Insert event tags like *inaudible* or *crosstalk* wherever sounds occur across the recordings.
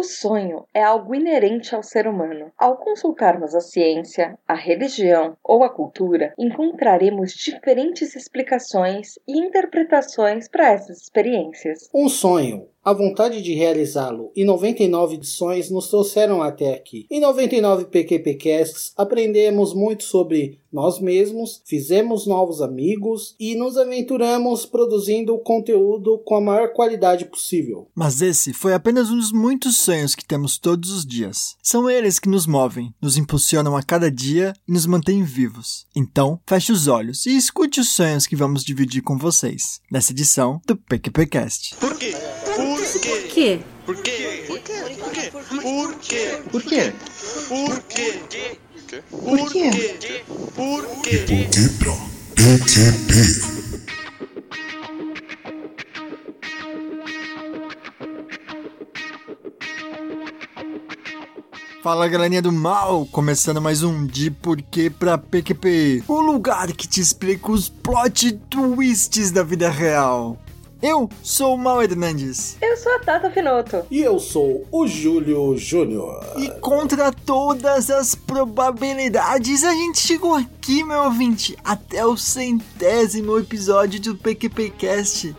O sonho é algo inerente ao ser humano. Ao consultarmos a ciência, a religião ou a cultura, encontraremos diferentes explicações e interpretações para essas experiências. Um sonho a vontade de realizá-lo e 99 sonhos nos trouxeram até aqui. Em 99 PQPcasts aprendemos muito sobre nós mesmos, fizemos novos amigos e nos aventuramos produzindo conteúdo com a maior qualidade possível. Mas esse foi apenas um dos muitos sonhos que temos todos os dias. São eles que nos movem, nos impulsionam a cada dia e nos mantêm vivos. Então, feche os olhos e escute os sonhos que vamos dividir com vocês nessa edição do PQPcast. Por quê? Por quê? Por quê? Por quê? Por quê? Por quê? Por quê? Por quê? Por quê? Por quê? por que? Fala galerinha do mal, começando mais um De Porquê pra PQP, o lugar que te explica os plot twists da vida real. Eu sou o Mal Hernandes Eu sou a Tata Finoto. E eu sou o Júlio Júnior. e contra todas as probabilidades a gente chegou aqui, meu ouvinte, até o centésimo episódio do PQPcast.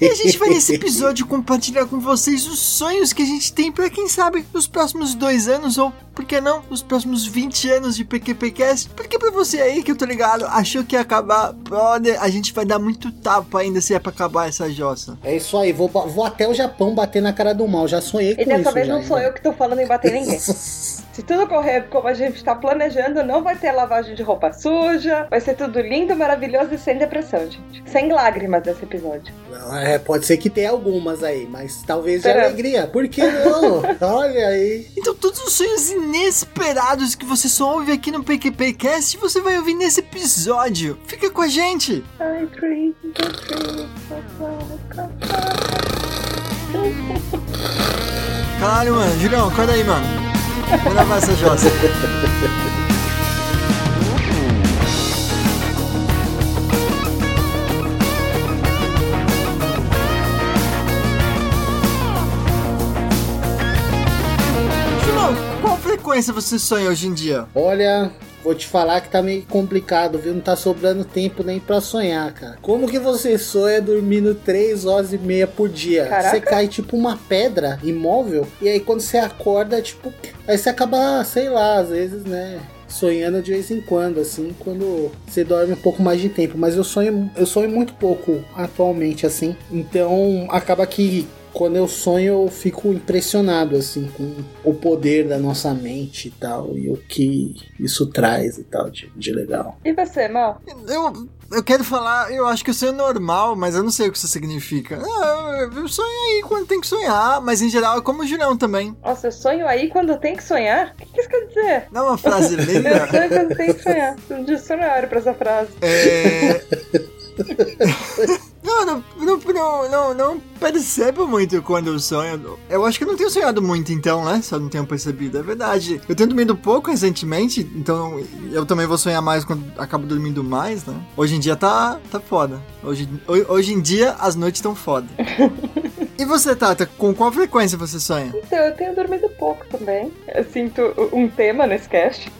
E a gente vai nesse episódio compartilhar com vocês os sonhos que a gente tem para quem sabe nos próximos dois anos ou por que não os próximos 20 anos de PQPcast. Porque pra você aí que eu tô ligado, achou que ia acabar, brother, a gente vai dar muito tapa ainda se é pra acabar essa jossa. É isso aí, vou, vou até o Japão bater na cara do mal. Já sonhei com E dessa isso. vez já, não sou ainda. eu que tô falando em bater ninguém. *laughs* Se tudo correr como a gente tá planejando, não vai ter lavagem de roupa suja, vai ser tudo lindo, maravilhoso e sem depressão, gente. Sem lágrimas nesse episódio. É, pode ser que tenha algumas aí, mas talvez de Será? alegria. Por que não? *laughs* Olha aí. Então todos os sonhos inesperados que você só ouve aqui no PQPcast, você vai ouvir nesse episódio. Fica com a gente! I Caralho, mano. Julião, acorda aí, mano. Vou lavar essa jossa. *laughs* *laughs* frequência você sonha hoje em dia? Olha, vou te falar que tá meio complicado, viu? Não tá sobrando tempo nem pra sonhar, cara. Como que você sonha dormindo 3 horas e meia por dia? Caraca. Você cai tipo uma pedra imóvel, e aí quando você acorda, tipo. Aí você acaba, sei lá, às vezes, né? Sonhando de vez em quando, assim, quando você dorme um pouco mais de tempo. Mas eu sonho, eu sonho muito pouco atualmente, assim. Então acaba que quando eu sonho, eu fico impressionado, assim, com o poder da nossa mente e tal, e o que isso traz e tal de, de legal. E você, Mal? Eu, eu quero falar, eu acho que eu sonho normal, mas eu não sei o que isso significa. Ah, eu sonho aí quando tem que sonhar, mas em geral é como o Julião também. Nossa, eu sonho aí quando tem que sonhar? O que que isso quer dizer? Não é uma frase *laughs* Eu linda? sonho quando tem que sonhar. Dicionário pra essa frase. É. *laughs* Não, não, não, não, não, percebo muito quando eu sonho. Eu acho que eu não tenho sonhado muito, então, né? Só não tenho percebido. É verdade. Eu tenho dormido pouco recentemente, então eu também vou sonhar mais quando acabo dormindo mais, né? Hoje em dia tá, tá foda. Hoje, ho- hoje em dia as noites estão foda. *laughs* E você, Tata, com qual frequência você sonha? Então, eu tenho dormido pouco também. Eu sinto um tema nesse cast.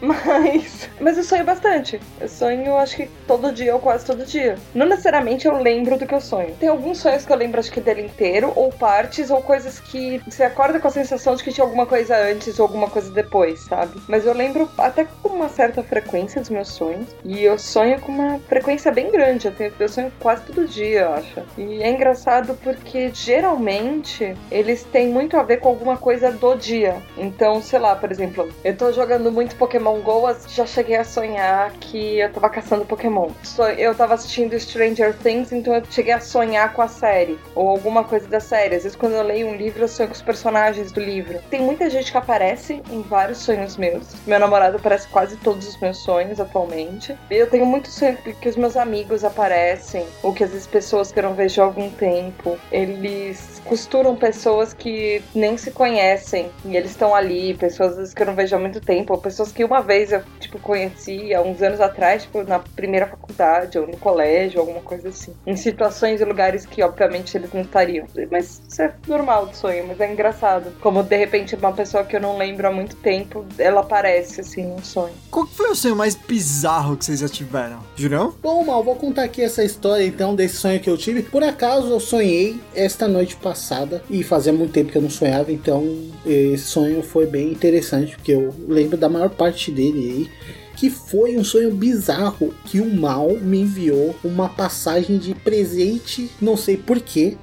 *laughs* Mas. Mas eu sonho bastante. Eu sonho, acho que todo dia ou quase todo dia. Não necessariamente eu lembro do que eu sonho. Tem alguns sonhos que eu lembro, acho que dele inteiro, ou partes, ou coisas que você acorda com a sensação de que tinha alguma coisa antes ou alguma coisa depois, sabe? Mas eu lembro até com uma certa frequência dos meus sonhos. E eu sonho com uma frequência bem grande. Eu, tenho, eu sonho quase todo dia, eu acho. E é engraçado porque geralmente eles têm muito a ver com alguma coisa do dia. Então, sei lá, por exemplo, eu tô jogando muito Pokémon GO, já cheguei a sonhar que eu tava caçando Pokémon. Eu tava assistindo Stranger Things, então eu cheguei a sonhar com a série. Ou alguma coisa da série. Às vezes quando eu leio um livro, eu sonho com os personagens do livro. Tem muita gente que aparece em vários sonhos meus. Meu namorado aparece quase todos os meus sonhos atualmente. Eu tenho muito sonho que os meus amigos aparecem, ou que às vezes pessoas que eu não vejo há algum tempo. Eles costuram pessoas que nem se conhecem e eles estão ali, pessoas que eu não vejo há muito tempo, ou pessoas que uma uma vez eu, tipo, conheci há uns anos atrás, tipo, na primeira faculdade ou no colégio, alguma coisa assim. Em situações e lugares que, obviamente, eles não estariam. Mas isso é normal do sonho, mas é engraçado. Como, de repente, uma pessoa que eu não lembro há muito tempo, ela aparece, assim, num sonho. Qual que foi o sonho mais bizarro que vocês já tiveram? Jurão? Bom, Mal, vou contar aqui essa história então desse sonho que eu tive. Por acaso eu sonhei esta noite passada e fazia muito tempo que eu não sonhava, então esse sonho foi bem interessante, porque eu lembro da maior parte dele aí que foi um sonho bizarro que o mal me enviou uma passagem de presente, não sei porquê.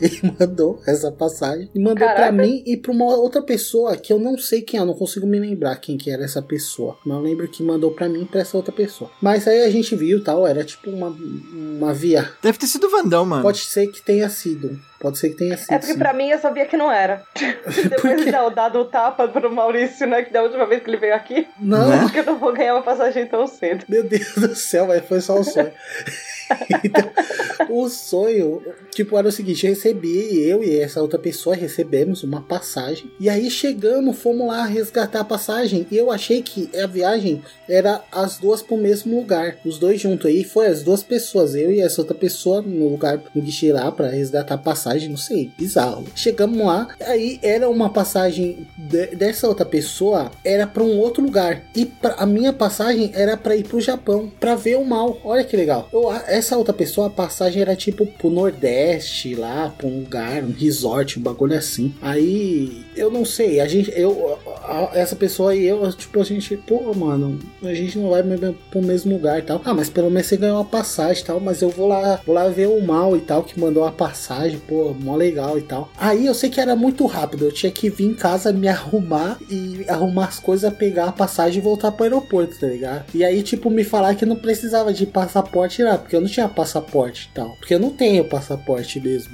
Ele *laughs* mandou essa passagem e mandou Caraca. pra mim e pra uma outra pessoa que eu não sei quem é, eu não consigo me lembrar quem que era essa pessoa. Mas eu lembro que mandou pra mim e pra essa outra pessoa. Mas aí a gente viu tal, era tipo uma, uma via. Deve ter sido o Vandão, mano. Pode ser que tenha sido. Pode ser que tenha sido. É porque sim. pra mim eu sabia que não era. *laughs* Depois de dar dado o tapa pro Maurício, né? Que da última vez que ele veio aqui, Não, acho *laughs* que eu não vou ganhar uma passagem tão cedo. Meu Deus do céu, mas foi só um sonho. *laughs* então, o sonho, tipo, era o seguinte: eu recebi, eu e essa outra pessoa recebemos uma passagem. E aí chegamos, fomos lá resgatar a passagem. E eu achei que a viagem era as duas pro mesmo lugar. Os dois juntos aí, foi as duas pessoas, eu e essa outra pessoa, no lugar no guichê lá pra resgatar a passagem, não sei, bizarro. Chegamos lá, aí era uma passagem de- dessa outra pessoa, era pra um outro lugar. E pra, a minha passagem era pra ir pro Japão, pra ver o mal. Olha que legal. Eu, a- essa outra pessoa, a passagem era tipo pro Nordeste, lá, pra um lugar, um resort, um bagulho assim. Aí, eu não sei, a gente, eu, a- essa pessoa e eu, tipo, a gente, pô, mano, a gente não vai pro mesmo lugar e tal. Ah, mas pelo menos você ganhou uma passagem e tal, mas eu vou lá, vou lá ver o mal e tal, que mandou a passagem, pô, mó legal e tal. Aí eu sei que era muito rápido, eu tinha que vir em casa me arrumar e arrumar as coisas, pegar a passagem e voltar pro aeroporto, tá ligado? E aí, tipo, me falar que não precisava de passaporte lá, porque eu não tinha passaporte e tal. Porque eu não tenho passaporte mesmo.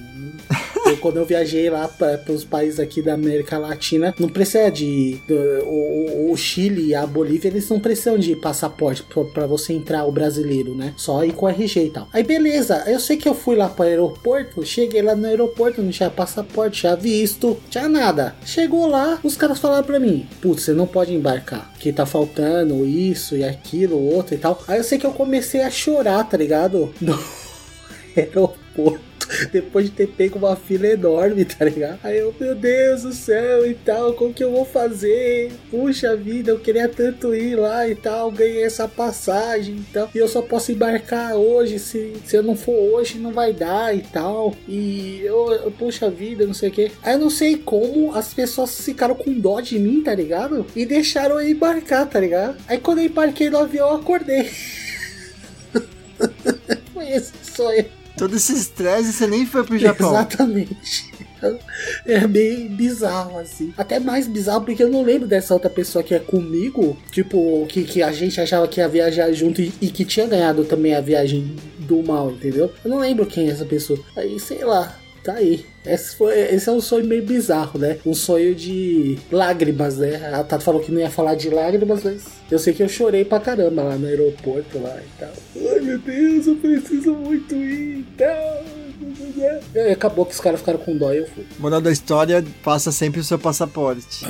Quando eu viajei lá para os países aqui da América Latina, não precisa de. o, o Chile e a Bolívia, eles não precisam de passaporte para você entrar, o brasileiro, né? Só ir com RG e tal. Aí beleza, eu sei que eu fui lá para o aeroporto, cheguei lá no aeroporto, não tinha passaporte, tinha visto, tinha nada. Chegou lá, os caras falaram para mim: Putz, você não pode embarcar, que tá faltando isso e aquilo, outro e tal. Aí eu sei que eu comecei a chorar, tá ligado? *laughs* No aeroporto *laughs* depois de ter pego uma fila enorme, tá ligado? Aí eu, meu Deus do céu e tal, como que eu vou fazer? Puxa vida, eu queria tanto ir lá e tal, ganhei essa passagem e tal, e eu só posso embarcar hoje, se, se eu não for hoje não vai dar e tal, e eu, eu puxa vida, não sei o que. Aí eu não sei como as pessoas ficaram com dó de mim, tá ligado? E deixaram eu embarcar, tá ligado? Aí quando eu embarquei no avião, eu acordei. *laughs* Foi esse sonho. Todo esse estresse você nem foi pro Japão. Exatamente. É bem bizarro, assim. Até mais bizarro porque eu não lembro dessa outra pessoa que é comigo. Tipo, que, que a gente achava que ia viajar junto e, e que tinha ganhado também a viagem do mal, entendeu? Eu não lembro quem é essa pessoa. Aí, sei lá. Tá aí. Esse, foi, esse é um sonho meio bizarro, né? Um sonho de lágrimas, né? A Tata falou que não ia falar de lágrimas, mas eu sei que eu chorei pra caramba lá no aeroporto lá e tal. Ai meu Deus, eu preciso muito ir e tal. E acabou que os caras ficaram com dó e eu fui. Moral da história, faça sempre o seu passaporte.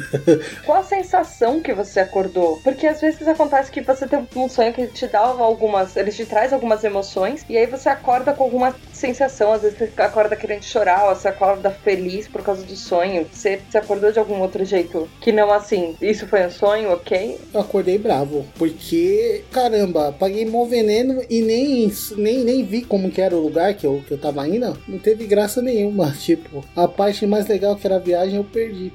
*laughs* Qual a sensação que você acordou? Porque às vezes acontece que você tem um sonho que te dá algumas. Ele te traz algumas emoções, e aí você acorda com alguma sensação. Às vezes você acorda querendo chorar, ou você acorda feliz por causa do sonho. Você, acordou de algum outro jeito que não assim, isso foi um sonho, ok? Eu acordei bravo, porque, caramba, paguei mó veneno e nem, nem, nem vi como que era o lugar que eu, que eu tava indo. Não teve graça nenhuma. *laughs* Tipo, a parte mais legal que era a viagem eu perdi.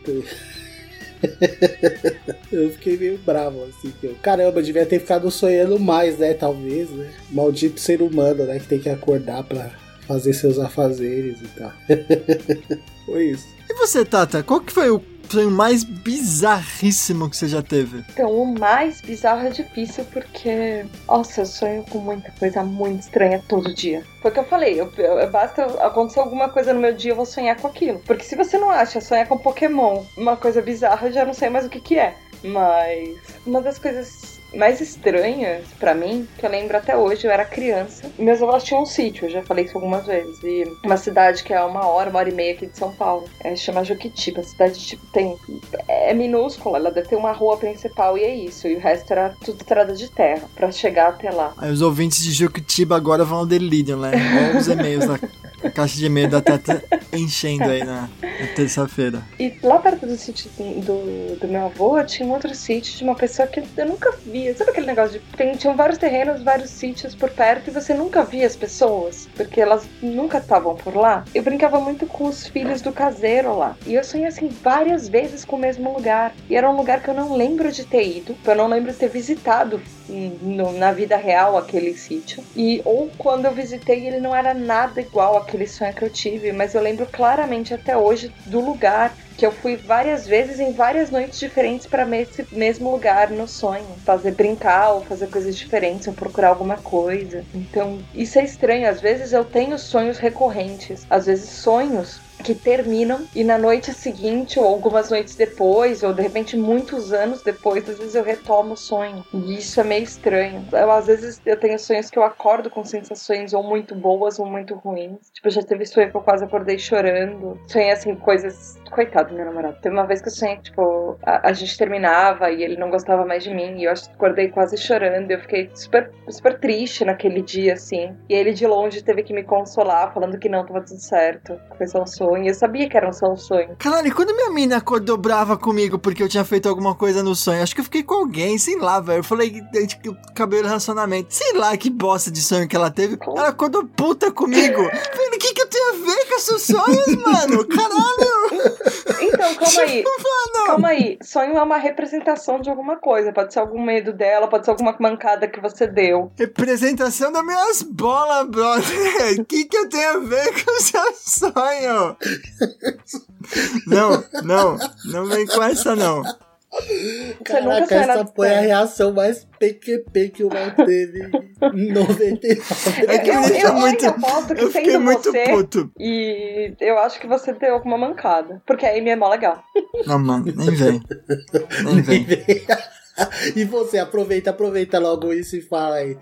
*laughs* eu fiquei meio bravo, assim. Eu, caramba, devia ter ficado sonhando mais, né? Talvez, né? Maldito ser humano, né? Que tem que acordar pra fazer seus afazeres e tal. *laughs* Foi isso. E você, Tata, qual que foi o sonho mais bizarríssimo que você já teve? Então, o mais bizarro é difícil porque, nossa, eu sonho com muita coisa muito estranha todo dia. Foi o que eu falei, eu, eu- basta acontecer alguma coisa no meu dia, eu vou sonhar com aquilo. Porque se você não acha sonhar com Pokémon uma coisa bizarra, eu já não sei mais o que que é. Mas uma das coisas mais estranhas pra mim, que eu lembro até hoje, eu era criança. Meus avós tinham um sítio, eu já falei isso algumas vezes. E uma cidade que é uma hora, uma hora e meia aqui de São Paulo. É, chama Juquitiba. A cidade, tipo, tem. É minúscula, ela deve ter uma rua principal e é isso. E o resto era tudo estrada de terra pra chegar até lá. Aí os ouvintes de Juquitiba agora vão ao delírio, né? Igual os e-mails da a caixa de e-mail da Teta enchendo aí na, na terça-feira. E lá perto do sítio do, do meu avô tinha um outro sítio de uma pessoa que eu nunca via. Sabe aquele negócio de. Tem, tinham vários terrenos, vários sítios por perto e você nunca via as pessoas, porque elas nunca estavam por lá. Eu brincava muito com os filhos do caseiro lá. E eu sonhei assim várias vezes com o mesmo lugar. E era um lugar que eu não lembro de ter ido, eu não lembro de ter visitado no, na vida real aquele sítio. E ou quando eu visitei, ele não era nada igual àquele sonho que eu tive, mas eu lembro claramente até hoje do lugar que eu fui várias vezes em várias noites diferentes para esse mesmo lugar no sonho, fazer brincar ou fazer coisas diferentes ou procurar alguma coisa. Então, isso é estranho, às vezes eu tenho sonhos recorrentes, às vezes sonhos que terminam e na noite seguinte ou algumas noites depois ou de repente muitos anos depois às vezes eu retomo o sonho. E isso é meio estranho. Eu, às vezes eu tenho sonhos que eu acordo com sensações ou muito boas ou muito ruins. Tipo já teve sonho que eu quase acordei chorando. Sonhei assim coisas coitado do meu namorado. Teve uma vez que eu sonhei que tipo a, a, gente terminava e ele não gostava mais de mim e eu acordei quase chorando. Eu fiquei super super triste naquele dia assim. E ele de longe teve que me consolar falando que não tava tudo certo. Foi só um sonho sonho. Eu sabia que era só um sonho. Caralho, e quando minha mina acordou brava comigo porque eu tinha feito alguma coisa no sonho, acho que eu fiquei com alguém, sei lá, velho. Eu falei que acabei o relacionamento. Sei lá que bosta de sonho que ela teve. Ela acordou puta comigo. *laughs* Falei, o que, que eu tenho a ver com seus sonhos, mano? Caralho! *laughs* Então, calma aí. Calma aí. Sonho é uma representação de alguma coisa. Pode ser algum medo dela, pode ser alguma mancada que você deu. Representação das minhas bolas, brother. O que, que eu tenho a ver com o seu sonho? *laughs* Não, não, não vem com essa não. Caraca, essa foi a reação mais PQP que o Mal teve em *laughs* 99. É que eu, eu, eu muito, eu fiquei muito você, puto. E eu acho que você deu alguma mancada. Porque a Amy é mó legal. Não, mano, nem vem. Nem vem. Nem *laughs* vem. *laughs* e você, aproveita, aproveita logo isso e fala aí.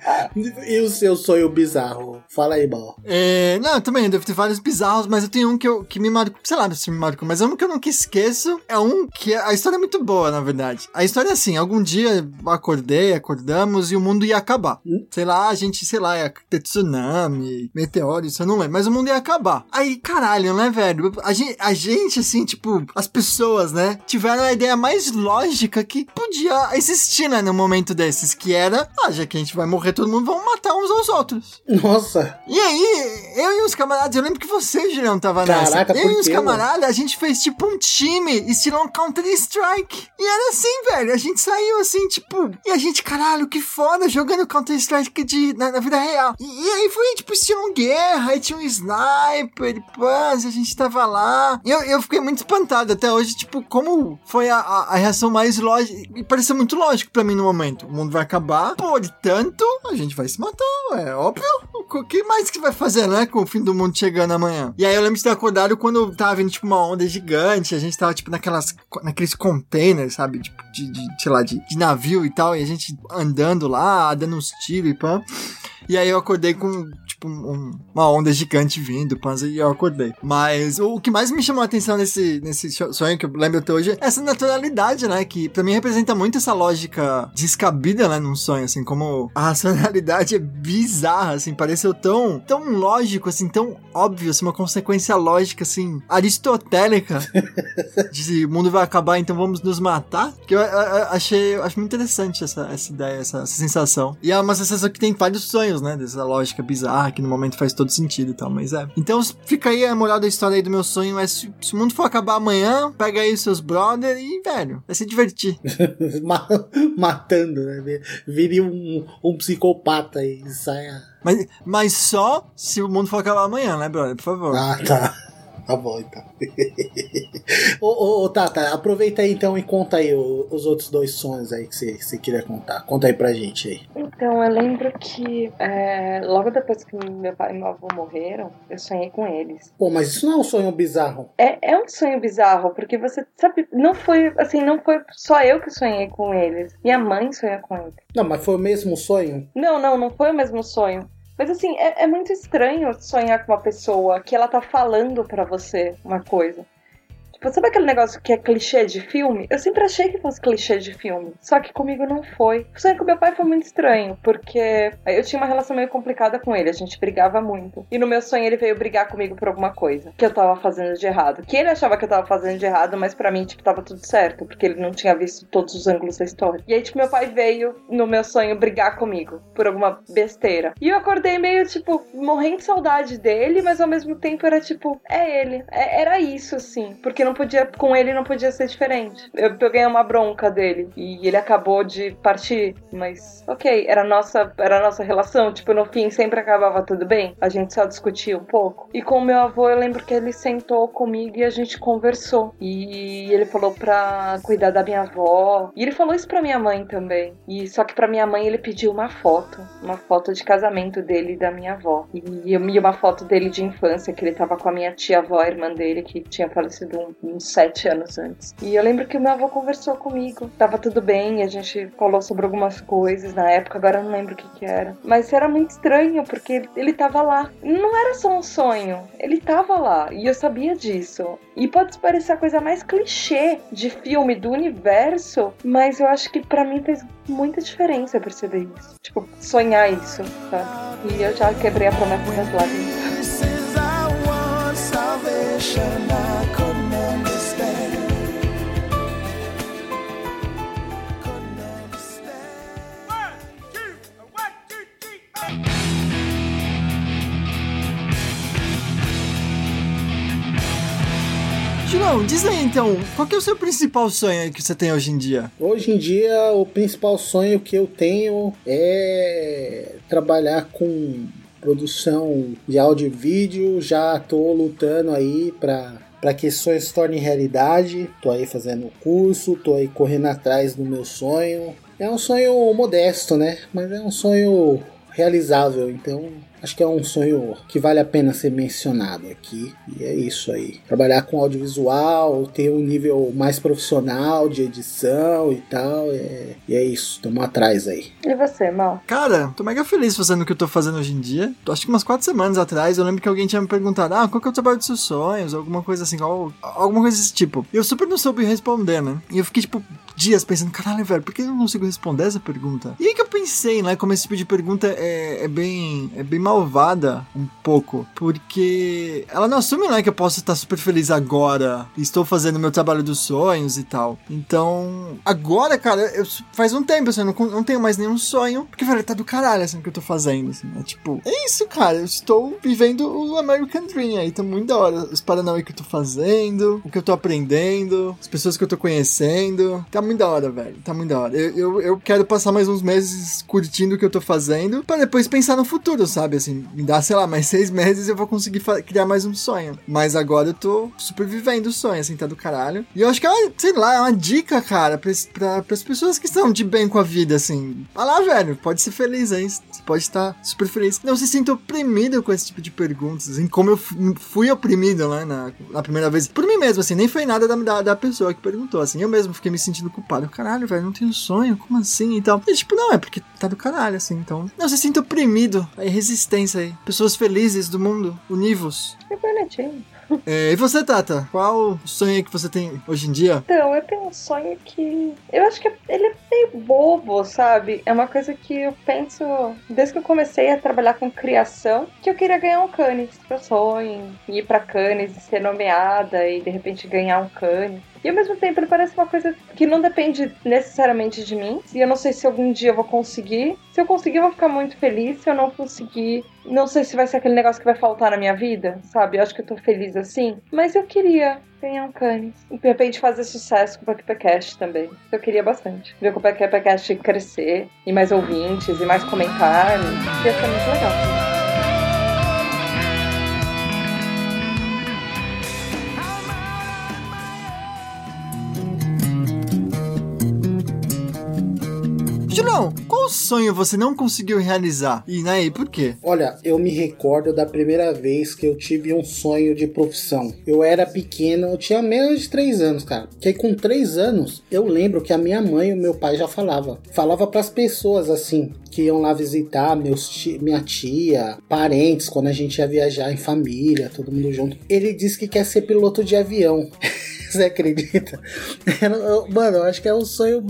E o seu sonho bizarro? Fala aí, Mal. É, não, também, devo ter vários bizarros, mas eu tenho um que, eu, que me marcou, sei lá se me marcou, mas é um que eu nunca esqueço. É um que a história é muito boa, na verdade. A história é assim: algum dia acordei, acordamos e o mundo ia acabar. Hum? Sei lá, a gente, sei lá, ia ter tsunami, meteoro, isso eu não lembro, mas o mundo ia acabar. Aí, caralho, né, velho? A gente, a gente assim, tipo, as pessoas, né, tiveram a ideia mais lógica que podia existir, né, num momento desses, que era, ah, já que a gente vai morrer todo mundo, vamos matar uns aos outros. Nossa. E aí, eu e os camaradas, eu lembro que você, Julião, tava Caraca, nessa. Eu e os camaradas, a gente fez tipo um time, estilo um Counter-Strike. E era assim, velho, a gente saiu assim, tipo, e a gente, caralho, que foda, jogando Counter-Strike de, na, na, vida real. E, e, aí foi, tipo, estilo guerra, aí tinha um sniper, e pãs, a gente tava lá. E eu, eu fiquei muito espantado até hoje, tipo, como foi a, a, a reação mais lógica, e pareceu muito muito lógico para mim no momento. O mundo vai acabar, portanto, a gente vai se matar, é óbvio. O que mais que vai fazer, né, com o fim do mundo chegando amanhã? E aí eu lembro de ter acordado quando tava vindo, tipo, uma onda gigante, a gente tava, tipo, naquelas, naqueles containers, sabe, tipo, de, de sei lá, de, de navio e tal, e a gente andando lá, dando uns tiros e pã. E aí eu acordei com, tipo, um, uma onda gigante vindo, panza, e eu acordei. Mas o, o, que mais me chamou a atenção nesse, nesse sonho, que eu lembro até hoje, é essa naturalidade, né? Que pra mim representa muito essa lógica descabida, né? Num sonho, assim, como a *laughs* racionalidade é bizarra, assim, pareceu tão, tão lógico, assim, tão óbvio, assim, uma consequência lógica, assim, aristotélica *laughs* de o mundo vai acabar, então vamos nos matar. Que eu, eu, eu achei, eu acho muito interessante essa, essa ideia, essa, essa sensação. E é uma sensação que tem vários sonhos, né? Dessa lógica bizarra que no momento faz todo sentido e tal, mas é. Então fica aí a moral da história aí do meu sonho é se, se o mundo for acabar amanhã, pega aí os seus brother e, velho, vai se divertir. *laughs* Matando, né? Vire um, um psicopata e saia. Mas, mas só se o mundo for acabar amanhã, né, brother? Por favor. Ah, tá. Tá bom, então. *laughs* ô, ô, ô, Tata, aproveita aí então e conta aí o- os outros dois sonhos aí que você, você queria contar. Conta aí pra gente aí. Então, eu lembro que é, logo depois que meu pai e meu avô morreram, eu sonhei com eles. Pô, mas isso não é um sonho bizarro. É, é um sonho bizarro, porque você sabe, não foi assim, não foi só eu que sonhei com eles. Minha mãe sonhou com eles. Não, mas foi o mesmo sonho? Não, não, não foi o mesmo sonho. Mas assim, é, é muito estranho sonhar com uma pessoa que ela tá falando pra você uma coisa. Tipo, sabe aquele negócio que é clichê de filme? Eu sempre achei que fosse clichê de filme. Só que comigo não foi. O sonho com meu pai foi muito estranho, porque eu tinha uma relação meio complicada com ele, a gente brigava muito. E no meu sonho ele veio brigar comigo por alguma coisa que eu tava fazendo de errado. Que ele achava que eu tava fazendo de errado, mas pra mim, tipo, tava tudo certo, porque ele não tinha visto todos os ângulos da história. E aí, tipo, meu pai veio no meu sonho brigar comigo por alguma besteira. E eu acordei meio, tipo, morrendo de saudade dele, mas ao mesmo tempo era tipo, é ele. É- era isso, assim. Porque não podia, com ele não podia ser diferente. Eu peguei uma bronca dele e ele acabou de partir, mas ok, era nossa, era nossa relação. Tipo, no fim sempre acabava tudo bem. A gente só discutia um pouco. E com o meu avô, eu lembro que ele sentou comigo e a gente conversou. E ele falou pra cuidar da minha avó. E ele falou isso pra minha mãe também. E só que pra minha mãe ele pediu uma foto, uma foto de casamento dele e da minha avó. E, e uma foto dele de infância, que ele tava com a minha tia-avó, a irmã dele, que tinha falecido um- uns sete anos antes. E eu lembro que o meu avô conversou comigo. Tava tudo bem, a gente falou sobre algumas coisas na época, agora eu não lembro o que que era. Mas era muito estranho, porque ele- tava lá. Não era só um sonho, ele tava lá. E eu sabia disso. E pode parecer a coisa mais clichê de filme do universo, mas eu acho que pra mim fez muita diferença perceber isso. Tipo, sonhar isso, sabe? E eu já quebrei a promessa das lágrimas. Salvation, I couldn't Julão, diz aí então, qual é o seu principal sonho que você tem hoje em dia? Hoje em dia, o principal sonho que eu tenho é trabalhar com produção de áudio e vídeo. Já tô lutando aí pra para que sonho se torne realidade. Tô aí fazendo curso, tô aí correndo atrás do meu sonho. É um sonho modesto, né? Mas é um sonho realizável, então acho que é um sonho que vale a pena ser mencionado aqui. E é isso aí. Trabalhar com audiovisual, ter um nível mais profissional de edição e tal. É, e é isso, tamo atrás aí. E você, Mal? Cara, tô mega feliz fazendo o que eu tô fazendo hoje em dia. Acho que umas quatro semanas atrás eu lembro que alguém tinha me perguntado: Ah, qual que é o trabalho dos seus sonhos? Alguma coisa assim, qual- alguma coisa desse tipo. E eu super não soube responder, né? E eu fiquei, tipo, dias pensando: caralho, velho, por que eu não consigo responder essa pergunta? E aí que eu pensei, né? Como esse tipo de pergunta é, é bem. é bem malvada um pouco. Porque ela não assume, né, que eu posso estar super feliz agora. Estou fazendo meu trabalho dos sonhos e tal. Então, agora, cara, eu, faz um tempo, assim, eu não, não tenho mais nenhum sonho. Porque, velho, tá do caralho, assim, o que eu tô fazendo, assim. É tipo, é isso, cara. Eu estou vivendo o American Dream aí. Tá muito da hora. Os paranauê que eu tô fazendo, o que eu tô aprendendo, as pessoas que eu tô conhecendo. Tá muito da hora, velho. Tá muito da hora. Eu, eu, eu quero passar mais uns meses curtindo o que eu tô fazendo, pra depois pensar no futuro, sabe? Assim, me dá, sei lá, mais seis meses eu vou conseguir criar mais um sonho. Mas agora eu tô super vivendo o sonho, assim, tá do caralho. E eu acho que é uma, sei lá, é uma dica, cara, pra, pra, pras pessoas que estão de bem com a vida, assim. Vai lá, velho, pode ser feliz, hein? Você pode estar super feliz. Não se sinta oprimido com esse tipo de perguntas, assim, como eu fu- fui oprimido, né, na, na primeira vez. Por mim mesmo, assim, nem foi nada da, da, da pessoa que perguntou, assim. Eu mesmo fiquei me sentindo culpado. Caralho, velho, não tenho sonho, como assim e tal. E, tipo, não, é porque tá do caralho, assim, então. Não se sinta oprimido. Aí, resistência aí. Pessoas felizes do mundo, univos. Que bonitinho. É, e você, Tata? Qual sonho que você tem hoje em dia? Então, eu tenho um sonho que. Eu acho que ele é meio bobo, sabe? É uma coisa que eu penso desde que eu comecei a trabalhar com criação, que eu queria ganhar um Cannes. Eu sonho ir pra Cannes e ser nomeada e de repente ganhar um Cannes. E ao mesmo tempo ele parece uma coisa que não depende necessariamente de mim. E eu não sei se algum dia eu vou conseguir. Se eu conseguir, eu vou ficar muito feliz. Se eu não conseguir, não sei se vai ser aquele negócio que vai faltar na minha vida, sabe? Eu acho que eu tô feliz assim. Mas eu queria ganhar um Cannes. E de repente fazer sucesso com o PQPcast também. Eu queria bastante. Ver o PQPcast crescer. E mais ouvintes, e mais comentários. Ia ser muito legal. Qual sonho você não conseguiu realizar? E né, e por quê? Olha, eu me recordo da primeira vez que eu tive um sonho de profissão. Eu era pequeno, eu tinha menos de 3 anos, cara. Que com 3 anos, eu lembro que a minha mãe e o meu pai já falava. Falava pras pessoas assim, que iam lá visitar meus ti- minha tia, parentes, quando a gente ia viajar em família, todo mundo junto. Ele disse que quer ser piloto de avião. *laughs* Você acredita? *laughs* Eu- Mano, eu acho que é o sonho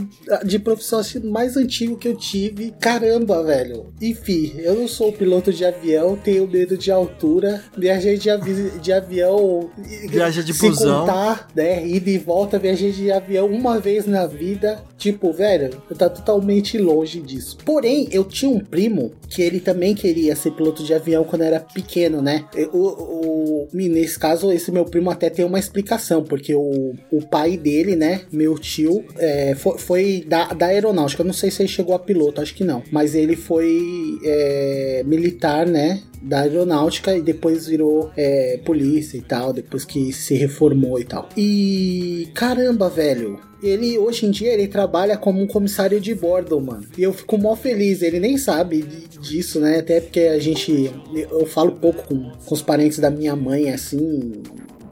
de profissão acho, mais antigo que eu tive. Caramba, velho. Enfim, eu não sou piloto de avião, tenho medo de altura. Viajei de, avi- de avião. Viaja de se busão. contar, né? Ida e volta, viajei de avião uma vez na vida. Tipo, velho, eu tá totalmente longe disso. Porém, eu tinha um primo que ele também queria ser piloto de avião quando era pequeno, né? O, o, nesse caso, esse meu primo até tem uma explicação, porque o, o pai dele, né? Meu tio, é, foi, foi da, da aeronáutica. Eu não sei se ele chegou a piloto, acho que não. Mas ele foi é, militar, né? Da aeronáutica e depois virou é, polícia e tal, depois que se reformou e tal. E caramba, velho. Ele hoje em dia ele trabalha como um comissário de bordo, mano. E eu fico mó feliz. Ele nem sabe di- disso, né? Até porque a gente. Eu falo pouco com, com os parentes da minha mãe, assim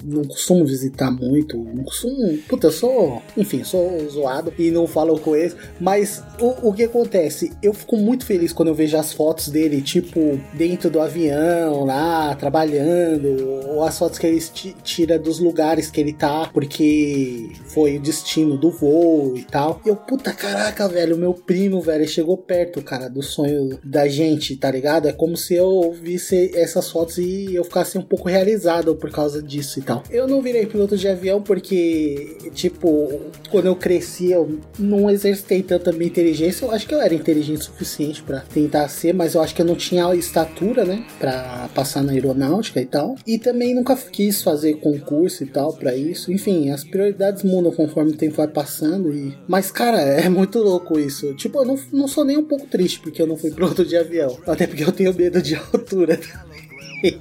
não costumo visitar muito, não costumo. Puta, eu sou. Enfim, sou zoado e não falo com eles. Mas o, o que acontece? Eu fico muito feliz quando eu vejo as fotos dele, tipo, dentro do avião, lá, trabalhando, ou as fotos que ele ti- tira dos lugares que ele tá, porque foi o destino do voo e tal. E eu, puta caraca, velho, meu primo, velho, chegou perto, cara, do sonho da gente, tá ligado? É como se eu visse essas fotos e eu ficasse um pouco realizado por causa disso e tal. Eu não virei piloto de avião porque, tipo, quando eu cresci, eu não exercitei tanta minha inteligência. Eu acho que eu era inteligente o suficiente pra tentar ser, mas eu acho que eu não tinha estatura, né, Pra passar na aeronáutica e tal. E também nunca quis fazer concurso e tal pra isso. Enfim, as prioridades mudam conforme o tempo vai passando e mas cara, é muito louco isso. Tipo, eu não, não sou nem um pouco triste porque eu não fui piloto de avião, até porque eu tenho medo de altura também. *laughs*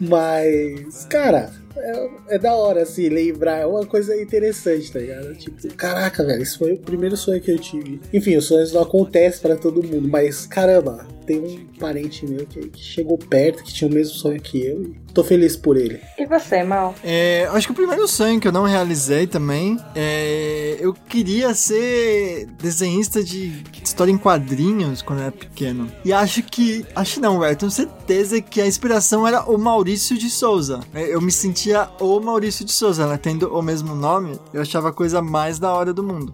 Mas, cara, é, é da hora, assim, lembrar. É uma coisa interessante, tá ligado? Tipo, caraca, velho, esse foi o primeiro sonho que eu tive. Enfim, os sonhos não acontecem pra todo mundo, mas caramba, tem um parente meu que, que chegou perto, que tinha o mesmo sonho que eu, e tô feliz por ele. E você, Mal? É, acho que o primeiro sonho que eu não realizei também é. Eu queria ser desenhista de história em quadrinhos quando eu era pequeno. E acho que. Acho não, velho. Tenho certeza que a inspiração era o Maurício de Souza. É, Eu me sentia o Maurício de Souza, né? Tendo o mesmo nome, eu achava a coisa mais da hora do mundo.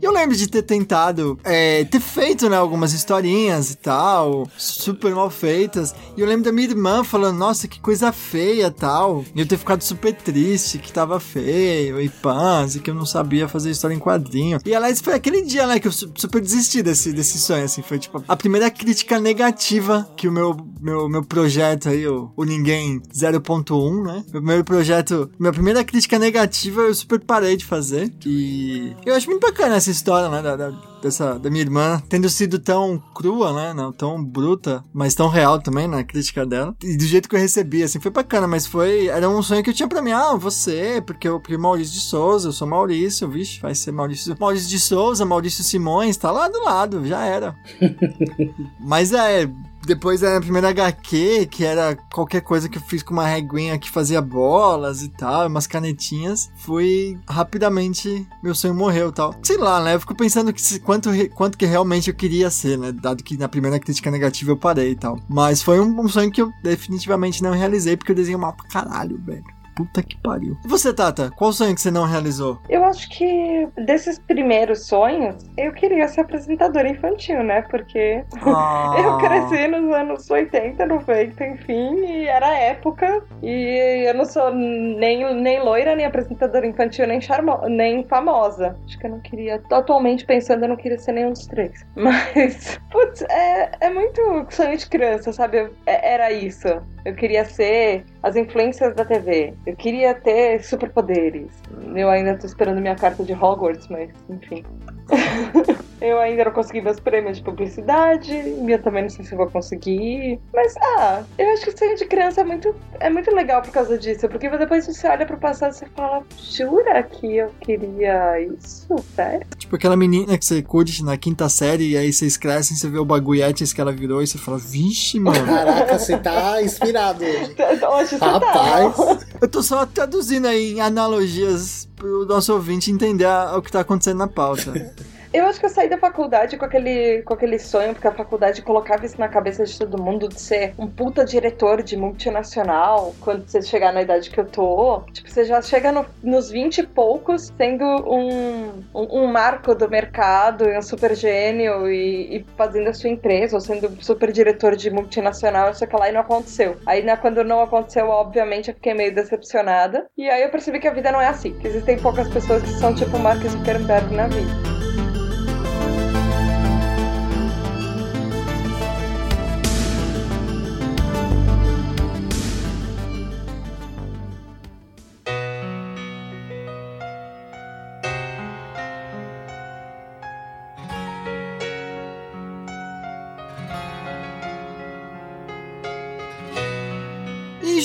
E eu lembro de ter tentado, é, ter feito, né, algumas historinhas e tal, super mal feitas. E eu lembro da minha irmã falando, nossa, que coisa feia tal. E eu ter ficado super triste, que tava feio e pãs, e que eu não sabia fazer história em quadrinho. E aliás, foi aquele dia, né, que eu su- super desisti desse, desse sonho, assim. Foi, tipo, a primeira crítica negativa que o meu, meu, meu projeto aí, o, o Ninguém 0.1, né? Meu primeiro projeto, minha primeira crítica negativa eu super parei de fazer. E eu acho muito bacana essa história, né, da, da- dessa, da minha irmã, tendo sido tão crua, né, não tão bruta, mas tão real também na crítica dela. E do jeito que eu recebi, assim, foi bacana, mas foi, era um sonho que eu tinha pra mim, ah, você, porque eu, porque Maurício de Souza, eu sou Maurício, vixe, vai ser Maurício, Maurício de Souza, Maurício Simões, tá lá do lado, já era. *laughs* mas é, depois da primeira HQ, que era qualquer coisa que eu fiz com uma reguinha que fazia bolas e tal, umas canetinhas, foi rapidamente meu sonho morreu e tal. Sei lá, né? Eu fico pensando que quanto, quanto que realmente eu queria ser, né? Dado que na primeira crítica negativa eu parei e tal. Mas foi um, um sonho que eu definitivamente não realizei, porque eu desenho mal pra caralho, velho. Puta que pariu. E você, Tata? Qual sonho que você não realizou? Eu acho que desses primeiros sonhos, eu queria ser apresentadora infantil, né? Porque *laughs* Ah. eu cresci nos anos 80, 90, enfim, e era época. E eu não sou nem, nem loira, nem apresentadora infantil, nem, charmo, nem famosa. Acho que eu não queria. Atualmente pensando, eu não queria ser nenhum dos três. *laughs* Mas, putz, é, é muito sonho de criança, sabe? Eu- é- era isso. Eu queria ser as influências da TV. Eu queria ter superpoderes. Eu ainda tô esperando minha carta de Hogwarts, mas enfim. *laughs* eu ainda não consegui meus prêmios de publicidade. E eu também não sei se eu vou conseguir. Mas, ah, eu acho que o sonho de criança é muito, é muito legal por causa disso. Porque depois você olha pro passado e você fala, jura que eu queria isso? Sério? Tipo aquela menina que você curte na quinta série e aí vocês crescem, você vê o bagulhetes que ela virou e você fala, vixe, mano. Caraca, você tá inspirado hoje. *laughs* Hoje você tá. Rapaz, Eu tô só traduzindo aí em analogias pro nosso ouvinte entender o que tá acontecendo na pauta. *laughs* Eu acho que eu saí da faculdade com aquele, com aquele sonho, porque a faculdade colocava isso na cabeça de todo mundo de ser um puta diretor de multinacional quando você chegar na idade que eu tô. Tipo, você já chega no- nos 20 e poucos sendo um, um, um marco do mercado um super gênio e, e fazendo a sua empresa, ou sendo super diretor de multinacional, isso que lá e não aconteceu. Aí né, quando não aconteceu, obviamente, eu fiquei meio decepcionada. E aí eu percebi que a vida não é assim, que existem poucas pessoas que são tipo Mark Zuckerberg na vida.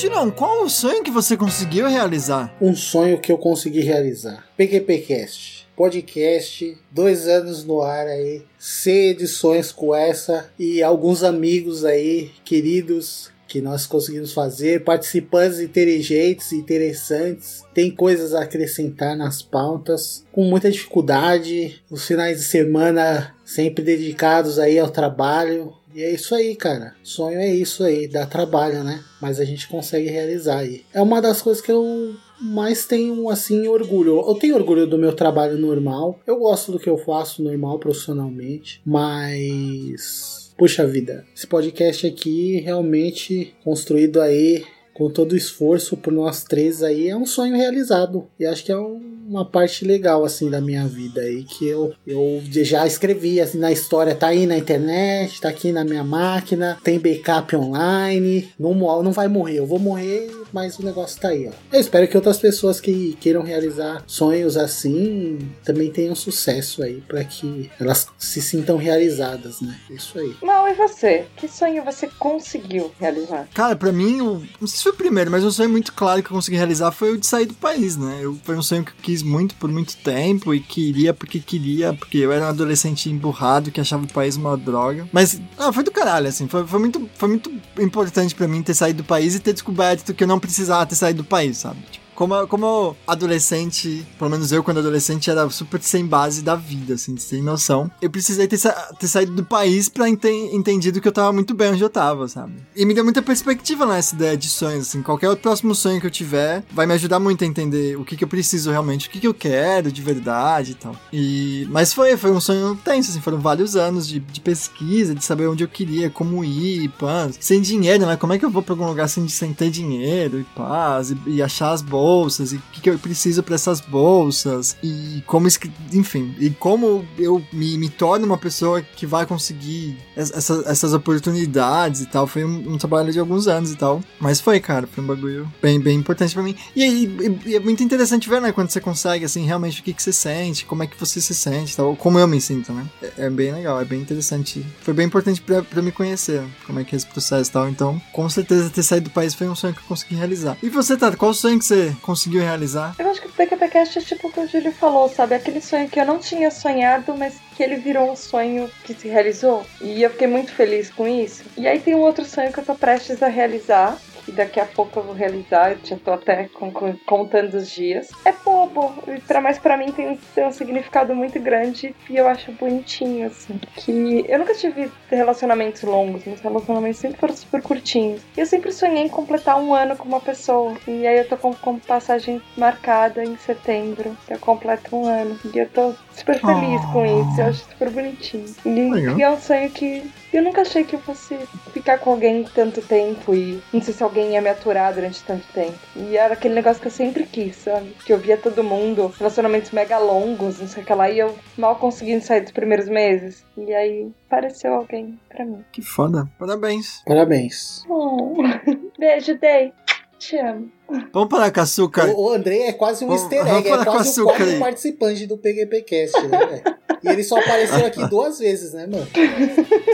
Julião, qual o sonho que você conseguiu realizar? um sonho que eu consegui realizar. PQPcast. Podcast, dois anos no ar aí, C edições com essa e alguns amigos aí, queridos, que nós conseguimos fazer, participantes inteligentes interessantes, tem coisas a acrescentar nas pautas, com muita dificuldade, os finais de semana sempre dedicados aí ao trabalho, e é isso aí, cara. Sonho é isso aí, dá trabalho, né? Mas a gente consegue realizar aí. É uma das coisas que eu mais tenho, assim, orgulho. Eu tenho orgulho do meu trabalho normal. Eu gosto do que eu faço normal, profissionalmente. Mas. Puxa vida, esse podcast aqui realmente construído aí com todo o esforço por nós três aí é um sonho realizado. E acho que é um- uma parte legal assim da minha vida aí que eu, eu já escrevi assim na história, tá aí na internet, tá aqui na minha máquina, tem backup online, não, não vai morrer, eu vou morrer, mas o negócio tá aí, ó. Eu espero que outras pessoas que queiram realizar sonhos assim também tenham sucesso aí para que elas se sintam realizadas, né? Isso aí. Mal, e você? Que sonho você conseguiu realizar? Cara, pra mim, o, não sei se foi o primeiro, mas um sonho muito claro que eu consegui realizar foi o de sair do país, né? Eu, foi um sonho que eu quis muito por muito tempo e queria porque queria, porque eu era um adolescente emburrado que achava o país uma droga. Mas, ah, foi do caralho, assim. Foi, foi, muito, foi muito importante pra mim ter saído do país e ter descoberto que eu não precisava ter saído do país, sabe? Tipo, como, como adolescente, pelo menos eu quando adolescente, era super sem base da vida, assim, sem noção. Eu precisei ter, sa- ter saído do país pra enten entendido que eu tava muito bem onde eu tava, sabe? E me deu muita perspectiva nessa ideia de sonhos, assim. Qualquer outro próximo sonho que eu tiver vai me ajudar muito a entender o que, que eu preciso realmente, o que, que eu quero de verdade e tal. E... Mas foi, foi um sonho tenso, assim. Foram vários anos de, de pesquisa, de saber onde eu queria, como ir, pã. Sem dinheiro, né? Como é que eu vou pra algum lugar sem, sem ter dinheiro e paz? E, e achar as bolsas, e o que, que eu preciso pra essas bolsas, e como, enfim, e como eu me, me torno uma pessoa que vai conseguir es- essa- essas oportunidades e tal. Foi um, um trabalho de alguns anos e tal. Mas foi, cara, foi um bagulho bem, bem importante pra mim. E, e- e é muito interessante ver, né, quando você consegue, assim, realmente o que, que você sente, como é que você se sente tal, como eu me sinto, né? É, é bem legal, é bem interessante. Foi bem importante pra me conhecer, como é que é esse processo e tal. Então, com certeza, ter saído do país foi um sonho que eu consegui realizar. E você, Tato, qual sonho que você conseguiu realizar? Eu acho que o PQPcast é tipo o que o Júlio falou, sabe? Aquele sonho que eu não tinha sonhado, mas que ele virou um sonho que se realizou. E eu fiquei muito feliz com isso. E aí tem um outro sonho que eu tô prestes a realizar. Que daqui a pouco eu vou realizar, eu já tô até con- con- contando os dias. É bobo, pra- mas pra mim tem, tem um significado muito grande e eu acho bonitinho, assim. Que eu nunca tive relacionamentos longos, meus relacionamentos sempre foram super curtinhos. E eu sempre sonhei em completar um ano com uma pessoa. E aí eu tô com, com passagem marcada em setembro, eu completo um ano. E eu tô super feliz com isso, eu acho super bonitinho. E, e é um sonho que eu nunca achei que eu fosse ficar com alguém tanto tempo e não sei se alguém ia me aturar durante tanto tempo. E era aquele negócio que eu sempre quis, sabe? Que eu via todo mundo, relacionamentos mega longos, não sei o que lá, e eu mal conseguindo sair dos primeiros meses. E aí apareceu alguém pra mim. Que foda. Parabéns. Parabéns. Oh. *laughs* Beijo, Day. Te amo. Vamos parar com açúcar. O, o André é quase um Vamos- easter egg, é quase o quarto participante do PGPcast, né? E ele só apareceu aqui duas vezes, né, mano?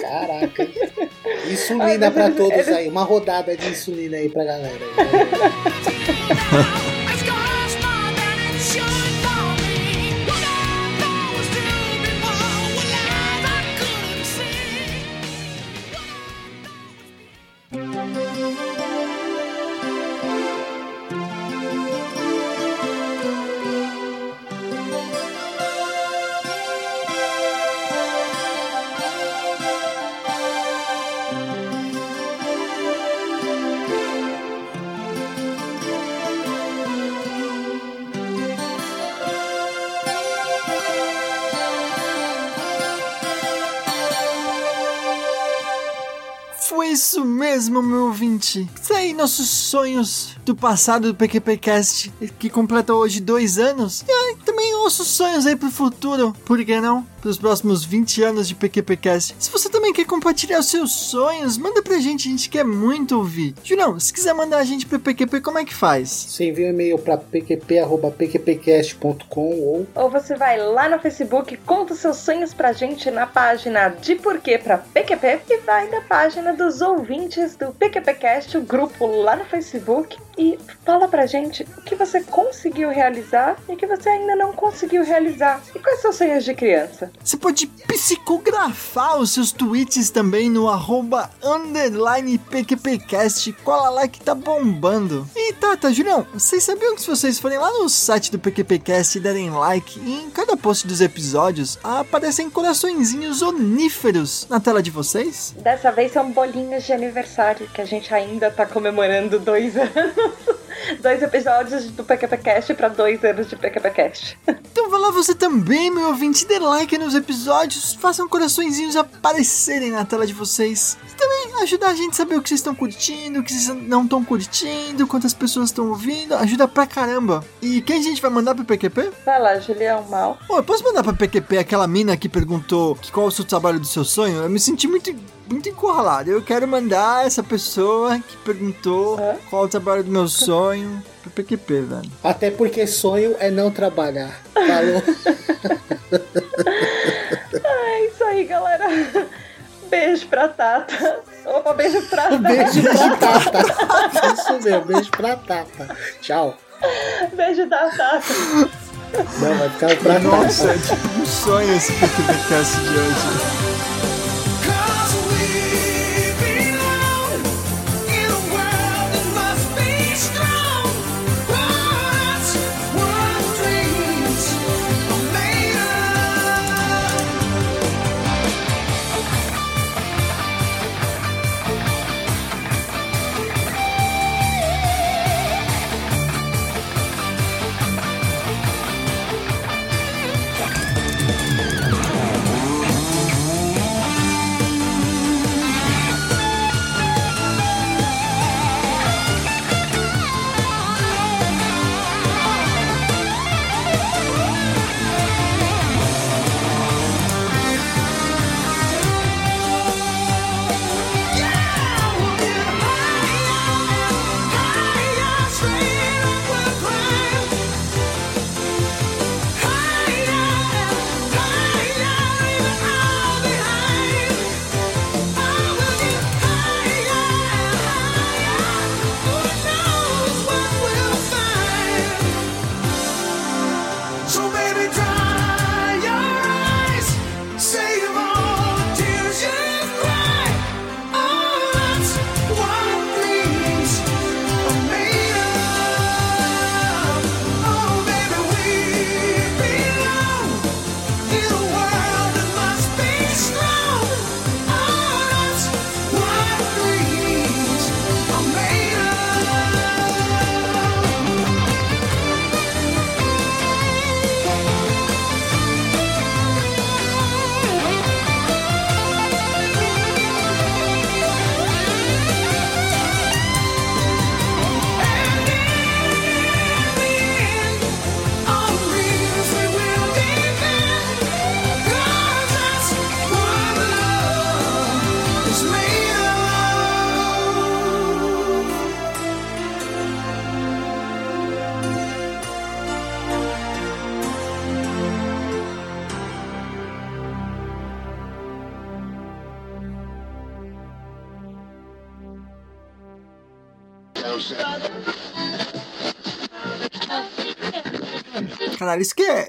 Caraca. Insulina mas pra todos ele- aí. Uma rodada de insulina aí pra galera. *laughs* mesmo, meu ouvinte. Aí, nossos sonhos do passado do PQPcast, que completa hoje dois anos. E também nossos sonhos aí pro futuro, por que não? Para os próximos 20 anos de PQPcast. Se você quer compartilhar os seus sonhos, manda pra gente, a gente quer muito ouvir. Julião, se quiser mandar a gente pro PQP, como é que faz? Você envia um e-mail para pqp.pqpcast.com ou Ou você vai lá no Facebook, conta os seus sonhos pra gente na página de Porquê pra PQP e vai na página dos ouvintes do PQPcast, o grupo lá no Facebook, e fala pra gente o que você conseguiu realizar e o que você ainda não conseguiu realizar. E quais são seus sonhos de criança? Você pode psicografar os seus tweets também no arroba PQPcast. Cola lá que tá bombando. E Tata, Julião, vocês sabiam que se vocês forem lá no site do PQPcast e derem like, em cada post dos episódios aparecem coraçõezinhos oníferos na tela de vocês? Dessa vez são bolinhos de aniversário, que a gente ainda tá comemorando dois *laughs* anos. Dois episódios do PQPcast pra dois anos de PQPcast. Então vai lá você também, meu ouvinte, dê like nos episódios, façam coraçõezinhos aparecerem na tela de vocês. E também ajuda a gente a saber o que vocês estão curtindo, o que vocês não estão curtindo, quantas pessoas estão ouvindo, ajuda pra caramba. E quem a gente vai mandar pro PQP? Vai lá, Julião Mal. Pô, eu posso mandar pra PQP aquela mina que perguntou que qual é o seu trabalho do seu sonho? Eu me senti muito, muito encurralado. Eu quero mandar essa pessoa que perguntou Hã? qual é o trabalho do meu sonho pro PQP, velho. até porque sonho é não trabalhar. Falou? *laughs* É isso aí, galera. Beijo pra Tata. Opa, beijo pra Tata. beijo pra Tata. Isso mesmo, beijo pra Tata. Tchau. Beijo da Tata. Não, vai ficar pra Tata. Nossa, é tipo um sonho esse PQPcast de hoje.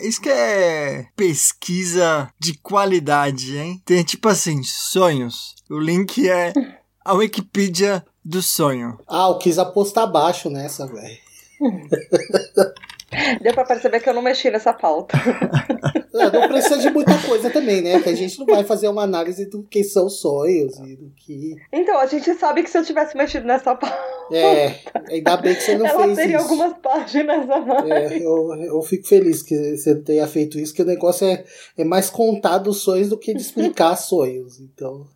É, isso que é pesquisa de qualidade, hein? Tem tipo assim, sonhos. O link é *laughs* a Wikipedia do sonho. Ah, eu quis apostar baixo nessa, velho. Deu pra perceber que eu não mexi nessa pauta. *laughs* Não precisa de muita coisa também, né? Que a gente não vai fazer uma análise do que são sonhos e do que. Então, a gente sabe que se eu tivesse mexido nessa pauta, É, ainda bem que você não ela fez teria isso. algumas páginas a mais. É, eu, eu fico feliz que você tenha feito isso, que o negócio é, é mais contar dos sonhos do que de explicar *laughs* sonhos. Então,